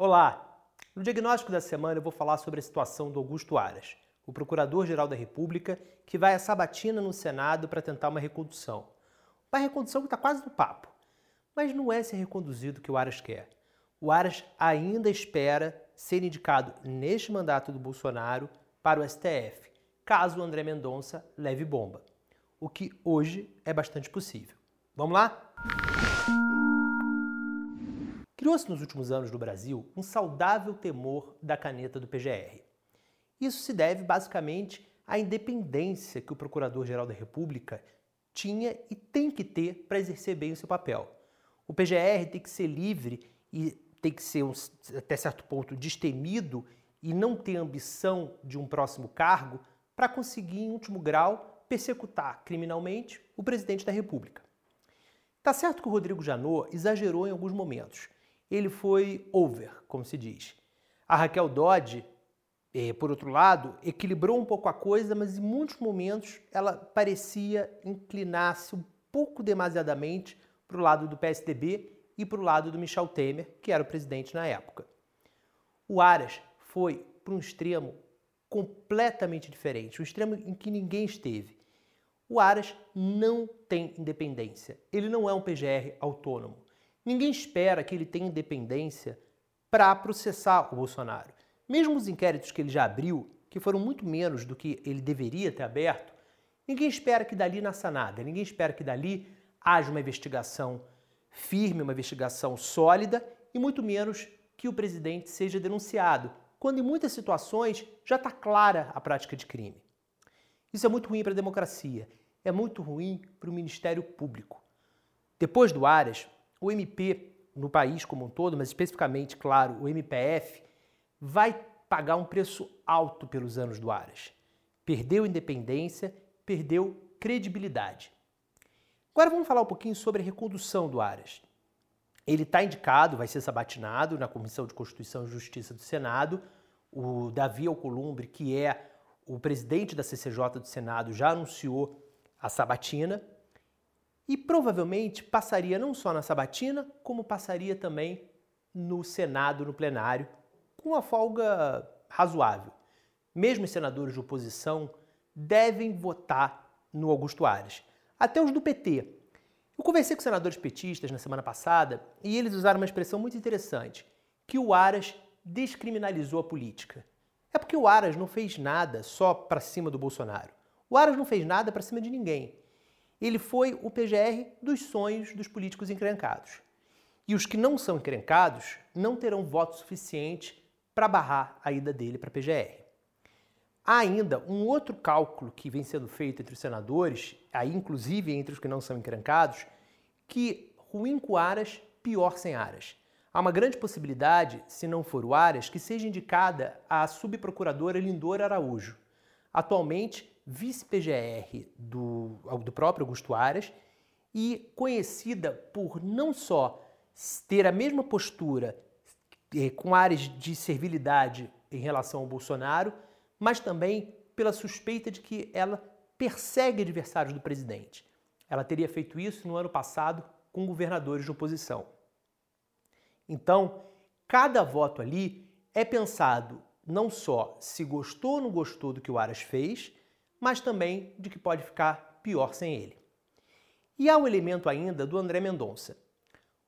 Olá! No diagnóstico da semana eu vou falar sobre a situação do Augusto Aras, o Procurador-Geral da República, que vai à sabatina no Senado para tentar uma recondução. Uma recondução que está quase no papo. Mas não é ser reconduzido que o Aras quer. O Aras ainda espera ser indicado neste mandato do Bolsonaro para o STF, caso o André Mendonça leve bomba. O que hoje é bastante possível. Vamos lá? Criou-se nos últimos anos no Brasil um saudável temor da caneta do PGR. Isso se deve basicamente à independência que o Procurador-Geral da República tinha e tem que ter para exercer bem o seu papel. O PGR tem que ser livre e tem que ser, até certo ponto, destemido e não ter ambição de um próximo cargo para conseguir, em último grau, persecutar criminalmente o presidente da República. Tá certo que o Rodrigo Janot exagerou em alguns momentos ele foi over, como se diz. A Raquel Dodge, eh, por outro lado, equilibrou um pouco a coisa, mas em muitos momentos ela parecia inclinar-se um pouco demasiadamente para o lado do PSDB e para o lado do Michel Temer, que era o presidente na época. O Aras foi para um extremo completamente diferente, um extremo em que ninguém esteve. O Aras não tem independência, ele não é um PGR autônomo. Ninguém espera que ele tenha independência para processar o Bolsonaro. Mesmo os inquéritos que ele já abriu, que foram muito menos do que ele deveria ter aberto, ninguém espera que dali nasça nada, ninguém espera que dali haja uma investigação firme, uma investigação sólida e muito menos que o presidente seja denunciado, quando em muitas situações já está clara a prática de crime. Isso é muito ruim para a democracia, é muito ruim para o Ministério Público. Depois do Aras, o MP no país como um todo, mas especificamente, claro, o MPF, vai pagar um preço alto pelos anos do Aras. Perdeu independência, perdeu credibilidade. Agora vamos falar um pouquinho sobre a recondução do Aras. Ele está indicado, vai ser sabatinado na Comissão de Constituição e Justiça do Senado. O Davi Alcolumbre, que é o presidente da CCJ do Senado, já anunciou a sabatina e provavelmente passaria não só na sabatina, como passaria também no Senado, no plenário, com uma folga razoável. Mesmo os senadores de oposição devem votar no Augusto Aras, até os do PT. Eu conversei com senadores petistas na semana passada e eles usaram uma expressão muito interessante, que o Aras descriminalizou a política. É porque o Aras não fez nada só para cima do Bolsonaro. O Aras não fez nada para cima de ninguém. Ele foi o PGR dos sonhos dos políticos encrencados. E os que não são encrencados não terão voto suficiente para barrar a ida dele para a PGR. Há ainda um outro cálculo que vem sendo feito entre os senadores, aí inclusive entre os que não são encrencados, que ruim com Aras, pior sem Aras. Há uma grande possibilidade, se não for o Aras, que seja indicada a subprocuradora Lindor Araújo. Atualmente, vice-PGR do, do próprio Augusto Aras e conhecida por não só ter a mesma postura eh, com áreas de servilidade em relação ao Bolsonaro, mas também pela suspeita de que ela persegue adversários do presidente. Ela teria feito isso no ano passado com governadores de oposição. Então, cada voto ali é pensado não só se gostou ou não gostou do que o Aras fez, mas também de que pode ficar pior sem ele. E há o elemento ainda do André Mendonça.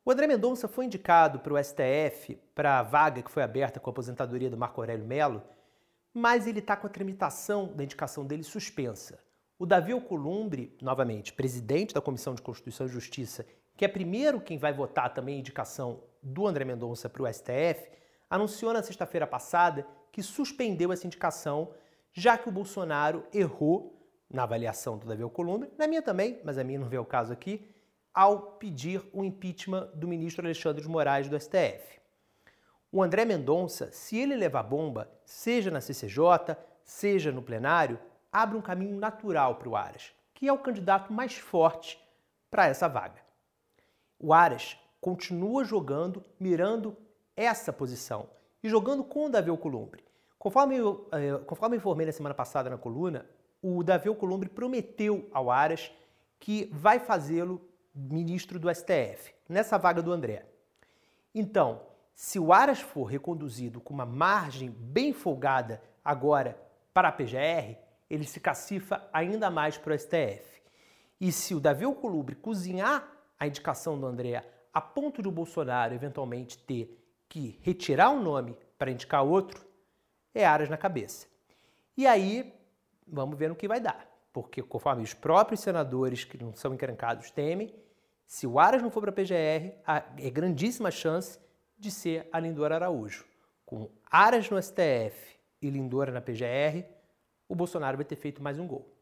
O André Mendonça foi indicado para o STF para a vaga que foi aberta com a aposentadoria do Marco Aurélio Melo, mas ele está com a tramitação da indicação dele suspensa. O Davi Alcolumbre, novamente, presidente da Comissão de Constituição e Justiça, que é primeiro quem vai votar também a indicação do André Mendonça para o STF, anunciou na sexta-feira passada que suspendeu essa indicação já que o Bolsonaro errou na avaliação do Davi Alcolumbre, na minha também, mas a minha não vê o caso aqui, ao pedir o impeachment do ministro Alexandre de Moraes do STF. O André Mendonça, se ele levar bomba, seja na CCJ, seja no plenário, abre um caminho natural para o Aras, que é o candidato mais forte para essa vaga. O Aras continua jogando, mirando essa posição e jogando com o Davi Alcolumbre. Conforme eu, eh, conforme eu informei na semana passada na coluna, o Davi Alcolumbre prometeu ao Aras que vai fazê-lo ministro do STF, nessa vaga do André. Então, Se o Aras for reconduzido com uma margem bem folgada agora para a PGR, ele se cacifa ainda mais para o STF. E se o Davi Alcolumbre cozinhar a indicação do André a ponto de o Bolsonaro eventualmente ter que retirar um nome para indicar outro, é Aras na cabeça. E aí, vamos ver no que vai dar. Porque, conforme os próprios senadores que não são encrencados temem, se o Aras não for para a PGR, é grandíssima chance de ser a Lindora Araújo. Com Aras no STF e Lindora na PGR, o Bolsonaro vai ter feito mais um gol.